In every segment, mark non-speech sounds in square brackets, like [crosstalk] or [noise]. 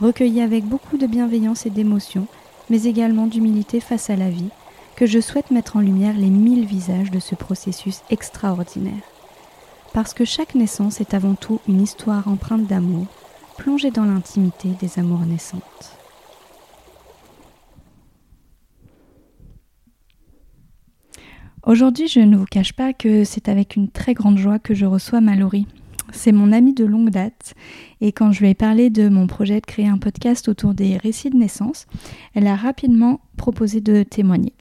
recueilli avec beaucoup de bienveillance et d'émotion, mais également d'humilité face à la vie, que je souhaite mettre en lumière les mille visages de ce processus extraordinaire. Parce que chaque naissance est avant tout une histoire empreinte d'amour, plongée dans l'intimité des amours naissantes. Aujourd'hui, je ne vous cache pas que c'est avec une très grande joie que je reçois Mallory, c'est mon amie de longue date et quand je lui ai parlé de mon projet de créer un podcast autour des récits de naissance, elle a rapidement proposé de témoigner.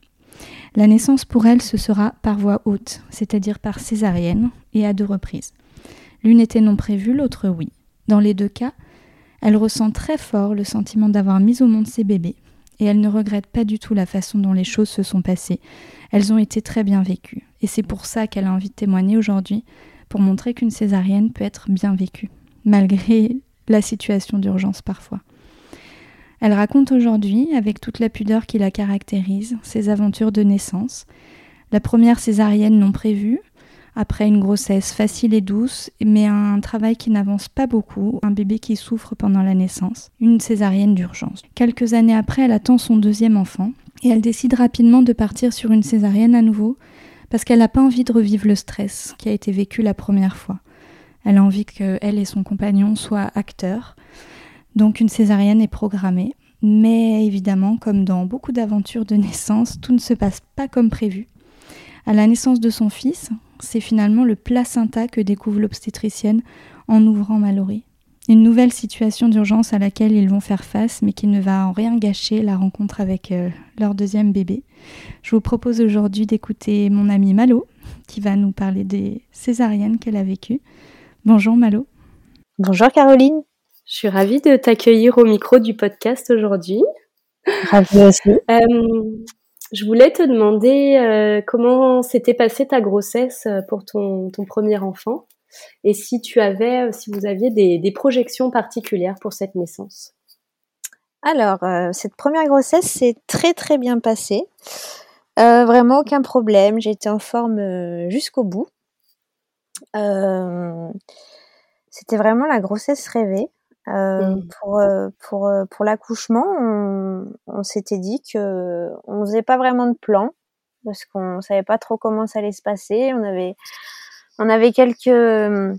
La naissance pour elle, ce sera par voie haute, c'est-à-dire par césarienne et à deux reprises. L'une était non prévue, l'autre oui. Dans les deux cas, elle ressent très fort le sentiment d'avoir mis au monde ses bébés et elle ne regrette pas du tout la façon dont les choses se sont passées. Elles ont été très bien vécues et c'est pour ça qu'elle a envie de témoigner aujourd'hui pour montrer qu'une césarienne peut être bien vécue, malgré la situation d'urgence parfois. Elle raconte aujourd'hui, avec toute la pudeur qui la caractérise, ses aventures de naissance. La première césarienne non prévue, après une grossesse facile et douce, mais un travail qui n'avance pas beaucoup, un bébé qui souffre pendant la naissance, une césarienne d'urgence. Quelques années après, elle attend son deuxième enfant, et elle décide rapidement de partir sur une césarienne à nouveau, parce qu'elle n'a pas envie de revivre le stress qui a été vécu la première fois. Elle a envie qu'elle et son compagnon soient acteurs. Donc une césarienne est programmée. Mais évidemment, comme dans beaucoup d'aventures de naissance, tout ne se passe pas comme prévu. À la naissance de son fils, c'est finalement le placenta que découvre l'obstétricienne en ouvrant Mallory. Une nouvelle situation d'urgence à laquelle ils vont faire face, mais qui ne va en rien gâcher la rencontre avec euh, leur deuxième bébé. Je vous propose aujourd'hui d'écouter mon amie Malo, qui va nous parler des césariennes qu'elle a vécues. Bonjour Malo. Bonjour Caroline. Je suis ravie de t'accueillir au micro du podcast aujourd'hui. Ravie aussi. Euh, je voulais te demander euh, comment s'était passée ta grossesse pour ton premier enfant? Et si tu avais, euh, si vous aviez des, projections particulières pour cette naissance? Alors, euh, cette première grossesse s'est très très bien passée. Euh, vraiment aucun problème. J'ai été en forme jusqu'au bout. C'était vraiment la grossesse rêvée. Mmh. Pour, pour, pour l'accouchement, on, on s'était dit que on faisait pas vraiment de plan parce qu'on savait pas trop comment ça allait se passer. On avait on avait quelques euh,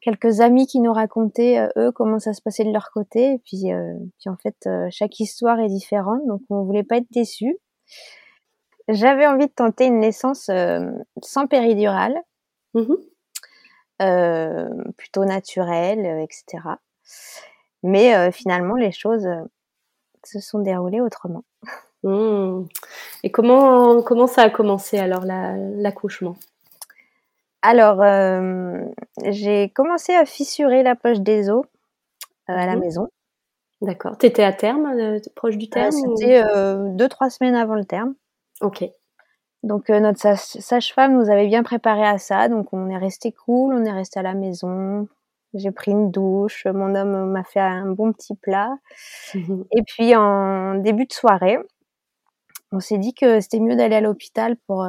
quelques amis qui nous racontaient euh, eux comment ça se passait de leur côté et puis euh, puis en fait chaque histoire est différente donc on voulait pas être déçus. J'avais envie de tenter une naissance sans péridurale, mmh plutôt naturelle, etc. Mais finalement les choses se sont déroulées autrement. Mmh. Et comment comment ça a commencé alors l'accouchement? Alors, euh, j'ai commencé à fissurer la poche des os euh, à la mmh maison. D'accord. Tu étais à terme, euh, proche du terme C'était deux, trois semaines avant le terme. Ok. Donc, notre sage-femme nous avait bien préparé à ça. Donc, on est resté cool, on est resté à la maison. J'ai pris une douche, mon homme m'a fait un bon petit plat. Mmh [laughs] Et puis, en début de soirée, on s'est dit que c'était mieux d'aller à l'hôpital pour,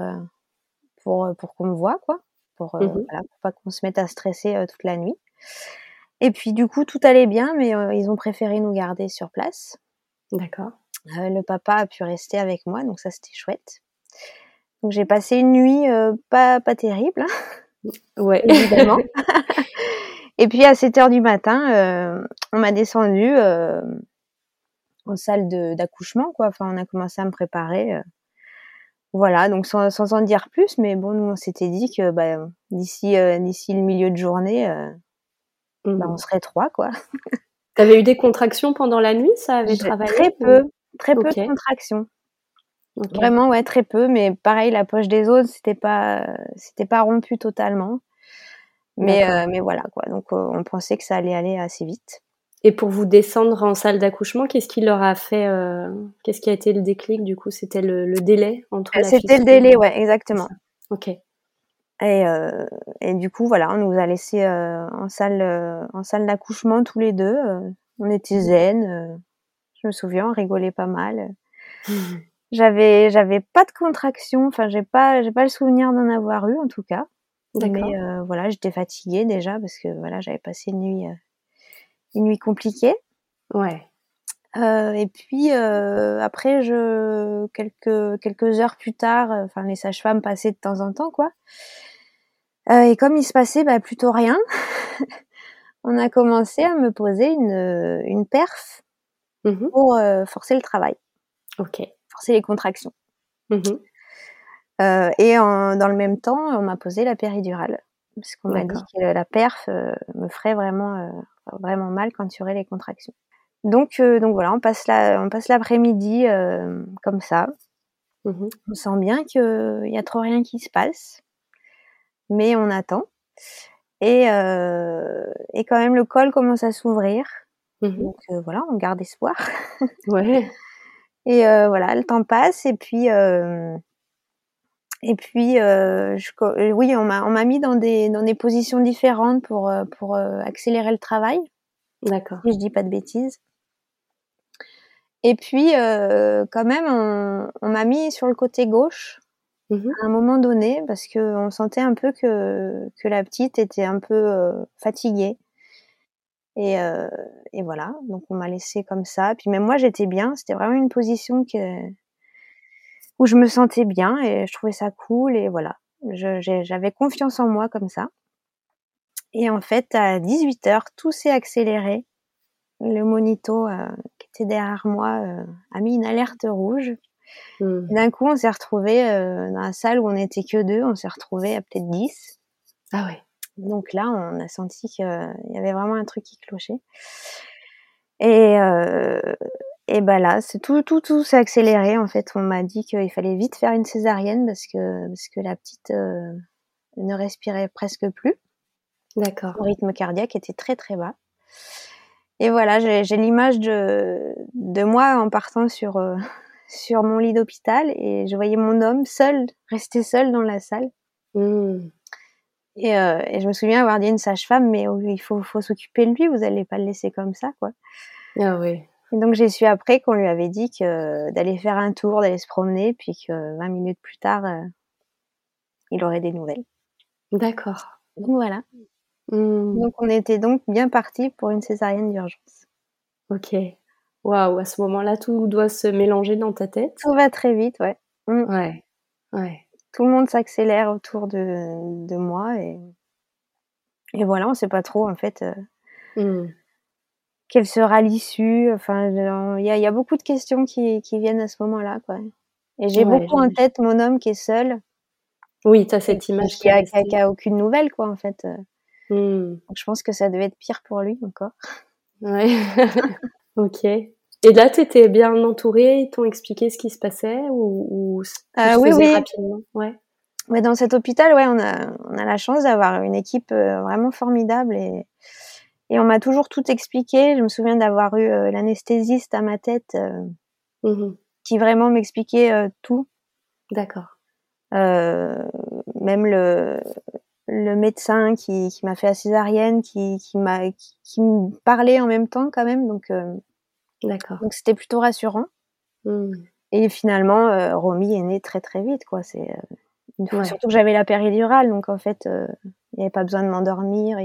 pour, pour qu'on me voit, quoi pour, euh, mmh voilà, pour pas qu'on se mette à stresser euh, toute la nuit. Et puis du coup, tout allait bien, mais euh, ils ont préféré nous garder sur place. D'accord. le papa a pu rester avec moi, donc ça c'était chouette. Donc j'ai passé une nuit pas pas terrible, hein. ouais évidemment. [laughs] Et puis à 7 heures du matin, on m'a descendu en salle d'accouchement, quoi. Enfin, on a commencé à me préparer. Euh. voilà, donc sans, sans, en dire plus, mais bon, nous, on s'était dit que bah, d'ici euh, d'ici le milieu de journée, bah, on mmh. serait trois, quoi. [laughs] T'avais eu des contractions pendant la nuit Ça avait travaillé Très peu, très peu de contractions. Vraiment, ouais, très peu. Mais pareil, la poche des os, c'était pas, c'était pas rompu totalement. Mais, euh, mais voilà, quoi. Donc, euh, on pensait que ça allait aller assez vite. Et pour vous descendre en salle d'accouchement, qu'est-ce qui leur a fait euh, Qu'est-ce qui a été le déclic du coup? C'était le, délai entre la C'était le délai, ouais, exactement. Ok. Et, et, du coup, voilà, on nous a laissé en salle, en salle d'accouchement tous les deux. on était mmh. zen. je me souviens, on rigolait pas mal. J'avais, j'avais pas de contraction. Enfin, j'ai pas, j'ai pas le souvenir d'en avoir eu en tout cas. Mais euh, voilà, j'étais fatiguée déjà parce que voilà, j'avais passé une nuit, euh, une nuit compliquée. Ouais. Euh, et puis euh, après, je quelques quelques heures plus tard, euh, enfin les sages-femmes passaient de temps en temps, quoi. et comme il se passait bah, plutôt rien, [laughs] on a commencé à me poser une une perf mmh pour forcer le travail. Ok. Forcer les contractions. Mmh euh, et dans le même temps, on m'a posé la péridurale. Parce qu'on m'a dit que la perf euh, me ferait vraiment, euh, vraiment mal quand tu aurais les contractions. Donc, donc voilà, on passe la, on passe l'après-midi comme ça. Mmh on sent bien qu'il y a trop rien qui se passe, mais on attend. Et, et quand même, le col commence à s'ouvrir. Mmh donc voilà, on garde espoir. ouais. [laughs] Et voilà, le temps passe et puis et puis, euh, je, euh, oui, on m'a, on m'a mis dans des, dans des positions différentes pour, euh, pour euh, accélérer le travail. D'accord. Si je dis pas de bêtises. Et puis, euh, quand même, on, on m'a mis sur le côté gauche mmh à un moment donné parce que on sentait un peu que, que la petite était un peu fatiguée. Et, et voilà, donc on m'a laissé comme ça. Puis même moi, j'étais bien. C'était vraiment une position que où je me sentais bien et je trouvais ça cool et voilà. J'avais confiance en moi comme ça. Et en fait, à 18h, tout s'est accéléré. Le monito euh, qui était derrière moi euh, a mis une alerte rouge. Mmh. D'un coup, on s'est retrouvé euh, dans la salle où on était que deux, on s'est retrouvé à peut-être 10. Ah ouais. Donc là, on a senti qu'il y avait vraiment un truc qui clochait. Et, et bah là, c'est tout, tout, tout s'est accéléré. En fait, on m'a dit qu'il fallait vite faire une césarienne parce que parce que la petite euh, ne respirait presque plus. D'accord. Le rythme cardiaque était très très bas. Et voilà, j'ai l'image de de moi en partant sur euh, [laughs] sur mon lit d'hôpital et je voyais mon homme seul, rester seul dans la salle. Mmh. Et, euh, et, je me souviens avoir dit à une sage-femme, mais il faut, faut s'occuper de lui, vous allez pas le laisser comme ça, quoi. Ah oui. Et donc j'ai su après qu'on lui avait dit que d'aller faire un tour, d'aller se promener, puis que 20 minutes plus tard, euh, il aurait des nouvelles. D'accord. Donc voilà. Mmh. Donc on était donc bien parti pour une césarienne d'urgence. Ok. Waouh, à ce moment-là, tout doit se mélanger dans ta tête. Tout va très vite, ouais. Mmh. Ouais. Ouais. Tout le monde s'accélère autour de, de moi et, et voilà, on sait pas trop en fait. Euh, mmh quelle sera l'issue Enfin, il y a, y a, beaucoup de questions qui, qui viennent à ce moment-là, quoi. Et j'ai beaucoup en tête mon homme qui est seul. Oui, tu as cette image qui a, qui, a, aucune nouvelle, quoi, en fait. Donc, je pense que ça devait être pire pour lui encore. Ouais. [laughs] ok. Et là, tu étais bien entourée, ils t'ont expliqué ce qui se passait ou, ou euh, oui, oui. rapidement? Ouais. Mais dans cet hôpital, ouais, on a, on a la chance d'avoir une équipe euh, vraiment formidable et et on m'a toujours tout expliqué. Je me souviens d'avoir eu euh, l'anesthésiste à ma tête euh, mmh qui vraiment m'expliquait euh, tout. D'accord. même le, le médecin qui, qui m'a fait la césarienne, qui, qui m'a qui, me parlait en même temps quand même. Donc, D'accord. Donc c'était plutôt rassurant. Mmh. Et finalement, Romy est née très très vite, quoi. C'est une fois, surtout que j'avais la péridurale, donc en fait, il n'y avait pas besoin de m'endormir.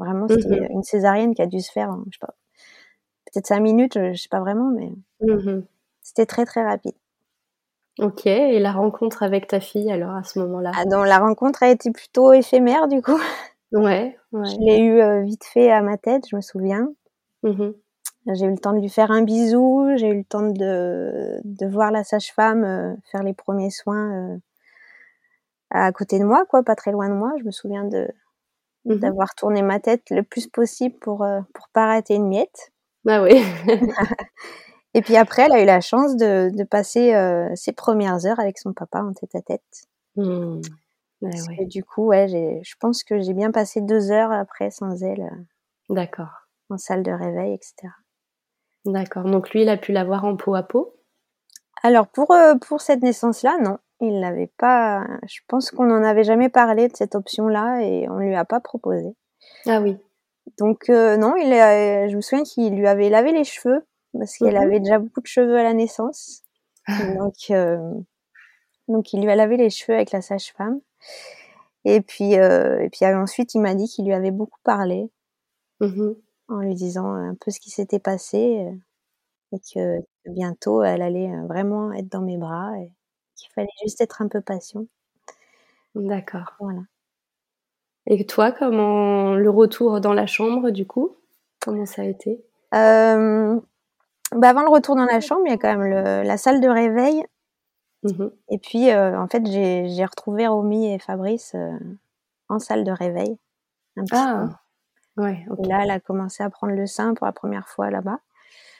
Vraiment, c'était mmh une césarienne qui a dû se faire, je sais pas, peut-être cinq minutes, je sais pas vraiment, mais mmh c'était très très rapide. Ok, et la rencontre avec ta fille alors à ce moment-là? Ah, La rencontre a été plutôt éphémère du coup. Ouais, [laughs] ouais. Je l'ai eu euh, vite fait à ma tête, je me souviens. Mmh J'ai eu le temps de lui faire un bisou, j'ai eu le temps de, de voir la sage-femme euh, faire les premiers soins euh, à côté de moi, quoi, pas très loin de moi. Je me souviens de mmh d'avoir tourné ma tête le plus possible pour euh, pour pas rater une miette. Bah oui. [laughs] Et puis après, elle a eu la chance de, de passer ses premières heures avec son papa en tête à tête. Mmh. Et du coup, ouais, je pense que j'ai bien passé deux heures après sans elle. D'accord. En salle de réveil, etc. D'accord. Donc lui, il a pu l'avoir en peau à peau? Alors pour, euh, pour cette naissance-là, non. Il l'avait pas. Je pense qu'on n'en avait jamais parlé de cette option-là et on lui a pas proposé. Ah oui. Donc euh, non, il je me souviens qu'il lui avait lavé les cheveux parce qu'elle mhm. avait déjà beaucoup de cheveux à la naissance. [laughs] donc, euh, donc il lui a lavé les cheveux avec la sage-femme. Et puis, et puis ensuite, il m'a dit qu'il lui avait beaucoup parlé. Mhm en lui disant un peu ce qui s'était passé et que, bientôt elle allait vraiment être dans mes bras et qu'il fallait juste être un peu patient. D'accord. Voilà. Et toi, comment le retour dans la chambre du coup Comment ça a été? Euh, bah Avant le retour dans la chambre, il y a quand même la salle de réveil. Mmh et puis, en fait, j'ai retrouvé Romy et Fabrice en salle de réveil. ah, là, elle a commencé à prendre le sein pour la première fois là-bas.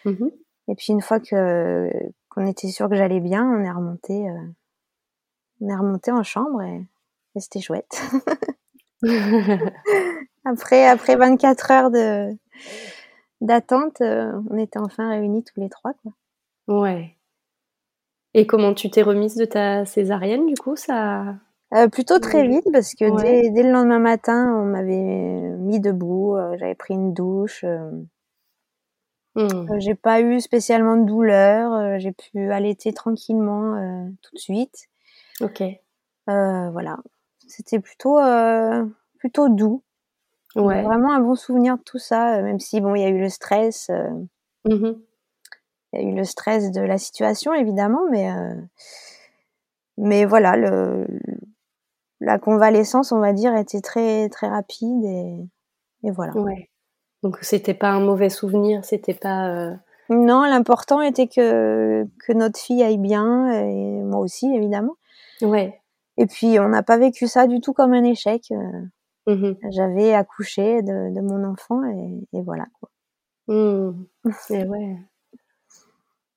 Mmh et puis une fois que qu'on était sûr que j'allais bien, on est remonté, euh, on est remonté en chambre et, c'était chouette. [laughs] après après 24 heures de d'attente, euh, on était enfin réunis tous les trois quoi. Ouais. Et comment tu t'es remise de ta césarienne du coup ça euh, plutôt très vite parce que dès, dès, le lendemain matin, on m'avait mis debout, j'avais pris une douche. Euh, mmh. j'ai pas eu spécialement de douleur, j'ai pu allaiter tranquillement tout de suite. Ok. voilà, c'était plutôt plutôt doux. Ouais. Vraiment un bon souvenir de tout ça, même si bon, il y a eu le stress. Mmh il y a eu le stress de la situation évidemment, mais mais voilà, le, la convalescence, on va dire, était très très rapide et, et voilà. Ouais. Donc c'était pas un mauvais souvenir, c'était pas. Euh, non, l'important était que que notre fille aille bien et moi aussi évidemment. Ouais. Et puis on n'a pas vécu ça du tout comme un échec. Euh, mmh j'avais accouché de, de, mon enfant et, et voilà quoi. Mmh. [laughs] et ouais.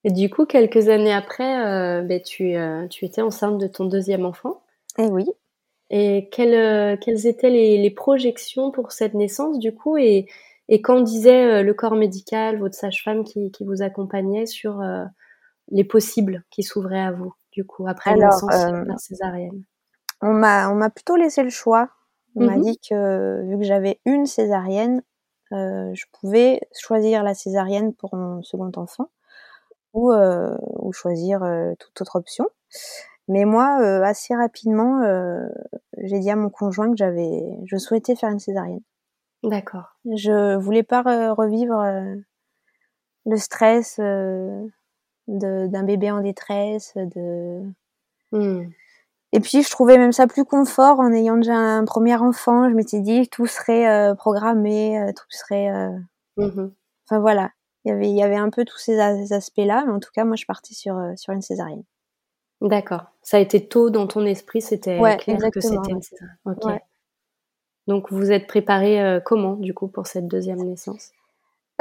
Et du coup, quelques années après, euh, ben, tu, euh, tu étais enceinte de ton deuxième enfant. Et eh oui. Et quelles, euh, quelles étaient les, les, projections pour cette naissance du coup et, et quand disait euh, le corps médical, votre sage-femme qui, qui, vous accompagnait sur euh, les possibles qui s'ouvraient à vous du coup après la naissance par césarienne? On m'a plutôt laissé le choix. On m'a mmh dit que vu que j'avais une césarienne, je pouvais choisir la césarienne pour mon second enfant ou, ou choisir toute autre option. Mais moi, euh, assez rapidement, euh, j'ai dit à mon conjoint que j'avais, je souhaitais faire une césarienne. D'accord. Je voulais pas revivre euh, le stress d'un bébé en détresse, de. Mmh. Et puis je trouvais même ça plus confort en ayant déjà un premier enfant. Je m'étais dit tout serait programmé, tout serait. Mmh enfin voilà, il y avait il y avait un peu tous ces, aspects-là, mais en tout cas moi je partais sur sur une césarienne. D'accord. Ça a été tôt dans ton esprit, c'était clair que c'était une Ok. Donc vous êtes préparé euh, comment du coup pour cette deuxième naissance?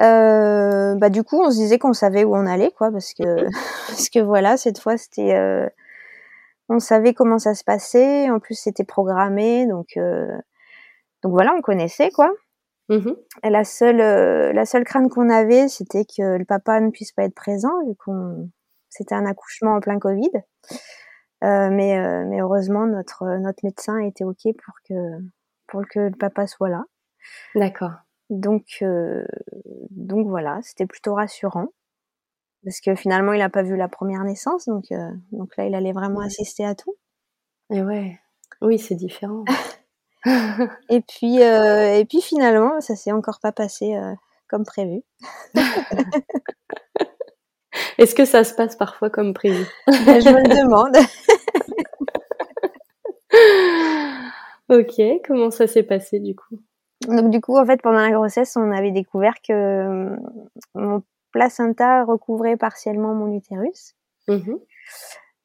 Euh, Bah du coup on se disait qu'on savait où on allait quoi parce que [laughs] parce que voilà cette fois c'était euh, on savait comment ça se passait en plus c'était programmé donc donc voilà on connaissait quoi. Et la seule la seule crainte qu'on avait c'était que le papa ne puisse pas être présent vu qu'on c'était un accouchement en plein Covid. Mais, mais heureusement, notre, notre médecin été OK pour que, pour que le papa soit là. D'accord. Donc, euh, donc voilà, c'était plutôt rassurant. Parce que finalement, il n'a pas vu la première naissance. Donc, donc là, il allait vraiment assister à tout. Et ouais. Oui, c'est différent. [laughs] et puis, et puis finalement, ça s'est encore pas passé comme prévu. [laughs] Est-ce que ça se passe parfois comme prévu? Je me le demande. [laughs] ok, comment ça s'est passé du coup? Donc du coup, en fait, pendant la grossesse, on avait découvert que euh, mon placenta recouvrait partiellement mon utérus. Mmh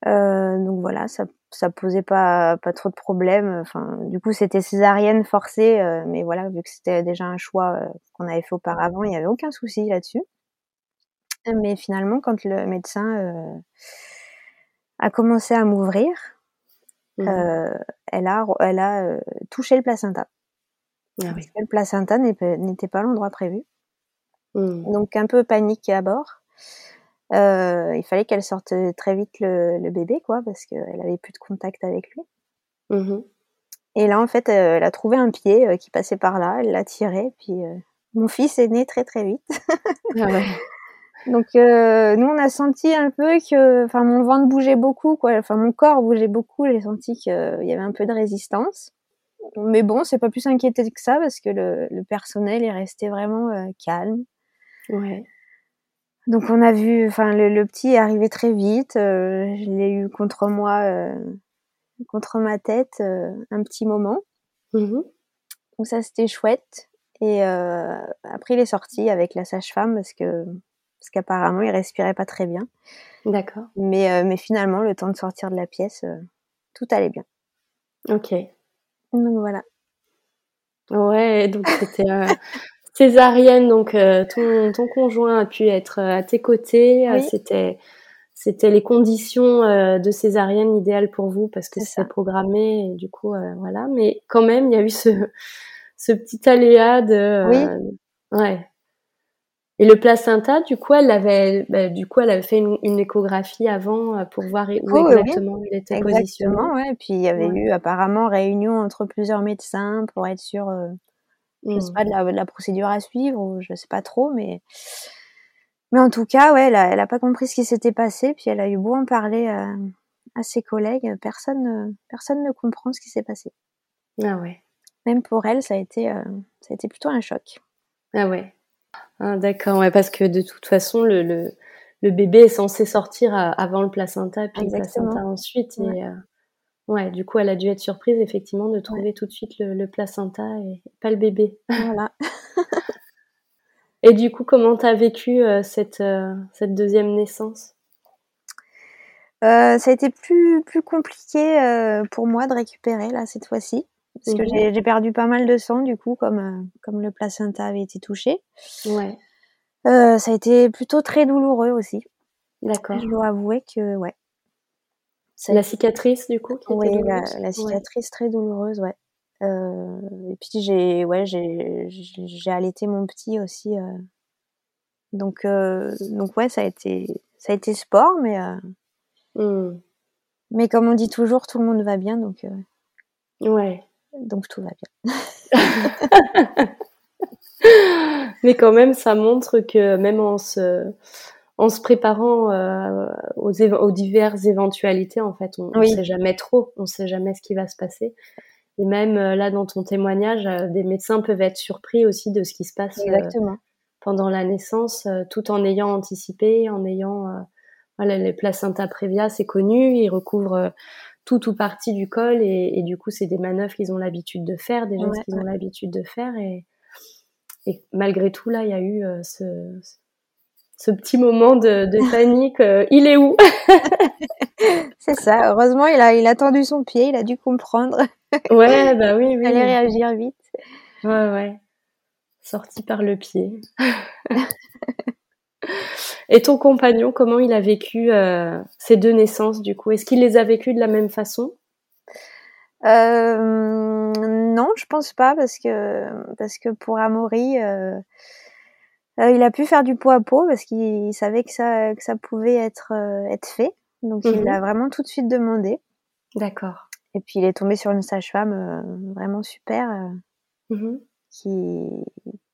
donc voilà, ça ça posait pas pas trop de problèmes. Enfin, du coup, c'était césarienne forcée, mais voilà, vu que c'était déjà un choix qu'on avait fait auparavant, il y avait aucun souci là-dessus. Mais finalement, quand le médecin a commencé à m'ouvrir, mmh elle a elle a touché le placenta. Ah le placenta n'était pas l'endroit prévu. Mmh. Donc un peu panique à bord. Euh, il fallait qu'elle sorte très vite le, bébé, quoi, parce qu'elle avait plus de contact avec lui. Mmh Et là, en fait, elle a trouvé un pied euh, qui passait par là, elle l'a tiré, puis euh, mon fils est né très très vite. ah ouais. [laughs] Donc nous, on a senti un peu que, enfin, mon ventre bougeait beaucoup, quoi. Enfin, mon corps bougeait beaucoup. J'ai senti qu'il y avait un peu de résistance mais bon, c'est pas plus inquiété que ça parce que le, le personnel est resté vraiment euh, calme. Ouais. Donc on a vu, enfin le, le, petit est arrivé très vite. Euh, je l'ai eu contre moi, euh, contre ma tête, un petit moment. Mmh Donc ça c'était chouette. Et après il est sorti avec la sage-femme parce que parce qu'apparemment il respirait pas très bien. D'accord. Mais mais finalement le temps de sortir de la pièce, tout allait bien. Ok. Donc voilà. Ouais, donc c'était euh, [laughs] césarienne, donc euh, ton, ton, conjoint a pu être euh, à tes côtés. C'était c'était les conditions de césarienne idéales pour vous parce que c'est programmé et du coup voilà. Mais quand même, il y a eu ce ce petit aléa de oui. ouais et le placenta, du coup, elle avait, bah, du coup, elle avait fait une, échographie avant euh, pour voir où exactement il était positionné. Ouais. Et puis il y avait eu apparemment réunion entre plusieurs médecins pour être sûr, euh, je sais mmh. pas de la, procédure à suivre ou je sais pas trop, mais mais en tout cas, ouais, elle a, elle a pas compris ce qui s'était passé. Puis elle a eu beau en parler à, à ses collègues, personne, personne ne comprend ce qui s'est passé. Ah ouais. Même pour elle, ça a été, euh, ça a été plutôt un choc. Ah ouais. Ah, d'accord, ouais, parce que de toute façon, le, le, le, bébé est censé sortir avant le placenta, puis le placenta ensuite. Et, euh, ouais, du coup, elle a dû être surprise, effectivement, de trouver tout de suite le, le, placenta et pas le bébé. Voilà. [laughs] [laughs] et du coup, comment tu as vécu euh, cette, euh, cette deuxième naissance? Ça a été plus, plus compliqué pour moi de récupérer, là, cette fois-ci. Parce que mmh j'ai perdu pas mal de sang, du coup, comme, euh, comme le placenta avait été touché. Ouais. Euh, ça a été plutôt très douloureux aussi. D'accord. Je dois avouer que, ouais. la cicatrice, du coup Oui, la, la, cicatrice très douloureuse, ouais. Euh, et puis j'ai ouais, j'ai allaité mon petit aussi. Euh. Donc, donc ouais, ça a été, ça a été sport, mais, mmh. mais comme on dit toujours, tout le monde va bien. Donc, ouais donc tout va bien. [laughs] Mais quand même, ça montre que même en se, en se préparant euh, aux, aux, diverses éventualités, en fait, on ne sait jamais trop, on ne sait jamais ce qui va se passer. Et même euh, là, dans ton témoignage, euh, des médecins peuvent être surpris aussi de ce qui se passe pendant la naissance, tout en ayant anticipé, en ayant voilà, les placentas prévia, c'est connu, ils recouvrent tout ou partie du col et, du coup c'est des manœuvres qu'ils ont l'habitude de faire, des gestes qu'ils ont l'habitude de faire et, et, malgré tout là il y a eu euh, ce, ce petit moment de, [laughs] panique. Euh, il est où? [laughs] C'est ça. Heureusement il a il a tendu son pied, il a dû comprendre. ouais bah oui [laughs] oui. Il allait réagir vite. Ouais ouais. Sorti par le pied. Et ton compagnon, comment il a vécu euh, ces deux naissances du coup? Est-ce qu'il les a vécues de la même façon? Euh, Non, je pense pas parce que parce que pour Amaury, euh, il a pu faire du pot à pot parce qu'il savait que ça que ça pouvait être être fait. Donc il l'a mhm. vraiment tout de suite demandé. D'accord. Et puis il est tombé sur une sage-femme vraiment super. Mhm qui,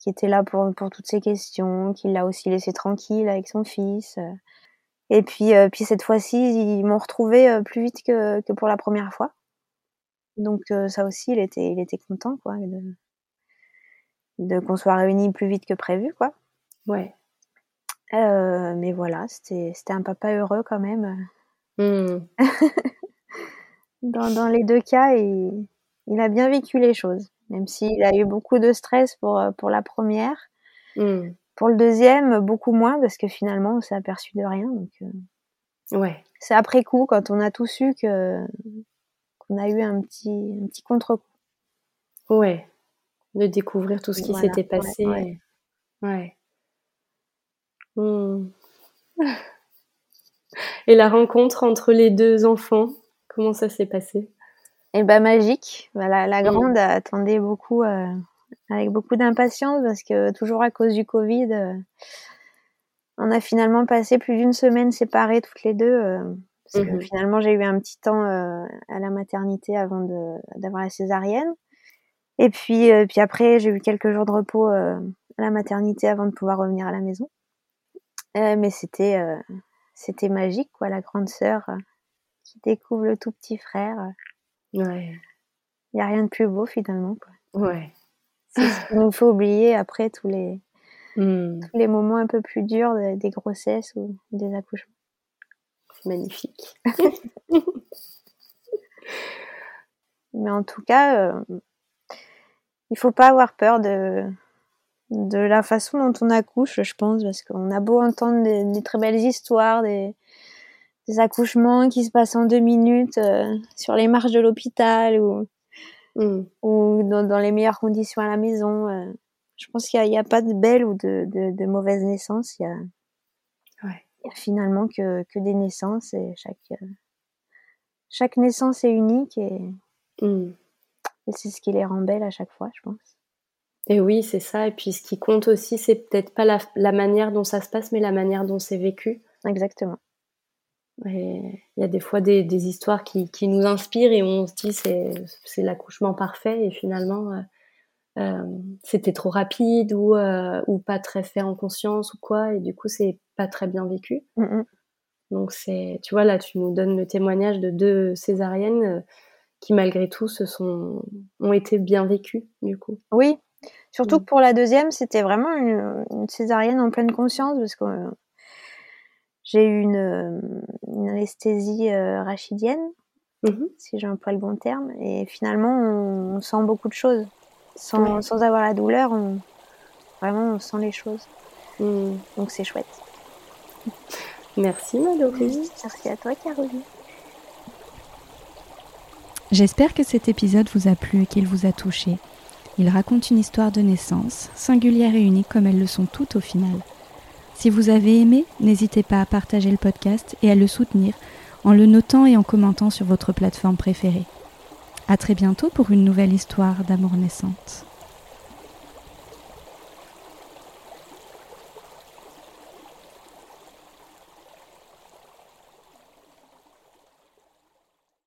qui était là pour, pour toutes ces questions, qui l'a aussi laissé tranquille avec son fils. Et puis, euh, puis cette fois-ci, ils m'ont retrouvé euh, plus vite que, que pour la première fois. Donc euh, ça aussi, il était, il était content, quoi, de, de qu'on soit réunis plus vite que prévu, quoi. Ouais. mais voilà, c'était, c'était un papa heureux quand même. Mmh. [laughs] dans, dans les deux cas, il, il a bien vécu les choses même s'il a eu beaucoup de stress pour, euh, pour la première. Mmh. Pour le deuxième, beaucoup moins parce que finalement, on s'est aperçu de rien. Donc, ouais. C'est après coup, quand on a tout su, que qu'on a eu un petit, un petit contre-coup. Ouais. De découvrir tout ce qui s'était passé. Ouais. Hmm. [laughs] Et la rencontre entre les deux enfants, comment ça s'est passé? Eh ben magique. Voilà, la, hmm. grande attendait beaucoup, euh, avec beaucoup d'impatience parce que toujours à cause du Covid, euh, on a finalement passé plus d'une semaine séparées toutes les deux. Euh, parce que mmh finalement, j'ai eu un petit temps à la maternité avant d'avoir la césarienne. Et puis, puis après, j'ai eu quelques jours de repos à la maternité avant de pouvoir revenir à la maison. mais c'était c'était magique, quoi, la grande sœur qui découvre le tout petit frère. Ouais. Il n'y a rien de plus beau finalement, quoi. Ouais. Nous faut oublier après tous les, mmh. tous les moments un peu plus durs des grossesses ou des accouchements. Magnifique. [laughs] Mais en tout cas, euh, il faut pas avoir peur de, de la façon dont on accouche, je pense, parce qu'on a beau entendre des, très belles histoires, des, des, accouchements qui se passent en deux minutes euh, sur les marches de l'hôpital ou, mm. ou dans, les meilleures conditions à la maison. Euh, je pense qu'il n'y a, a, pas de belles ou de, de, de mauvaises naissances. Il y a, y a finalement que, que, des naissances et chaque, euh, chaque naissance est unique et, mm. et c'est ce qui les rend belles à chaque fois, je pense. Et oui, c'est ça. Et puis ce qui compte aussi, c'est peut-être pas la, la, manière dont ça se passe, mais la manière dont c'est vécu. Exactement. Il y a des fois des, des histoires qui, qui, nous inspirent et on se dit c'est, l'accouchement parfait et finalement euh, euh c'était trop rapide ou, euh, ou pas très fait en conscience ou quoi et du coup c'est pas très bien vécu. Donc c'est, tu vois là, tu nous donnes le témoignage de deux césariennes qui malgré tout se sont ont été bien vécues du coup. Oui, Surtout que mm. pour la deuxième, c'était vraiment une, césarienne en pleine conscience parce que j'ai eu une, anesthésie euh, rachidienne, mm-hmm. si j'emploie le bon terme, et finalement on, sent beaucoup de choses. Sans, sans, avoir la douleur, on, vraiment on sent les choses. Mm. Donc c'est chouette. Merci Mallory. Merci à toi Caroline. J'espère que cet épisode vous a plu et qu'il vous a touché. Il raconte une histoire de naissance, singulière et unique comme elles le sont toutes au final. Si vous avez aimé, n'hésitez pas à partager le podcast et à le soutenir en le notant et en commentant sur votre plateforme préférée. À très bientôt pour une nouvelle histoire d'amour naissante.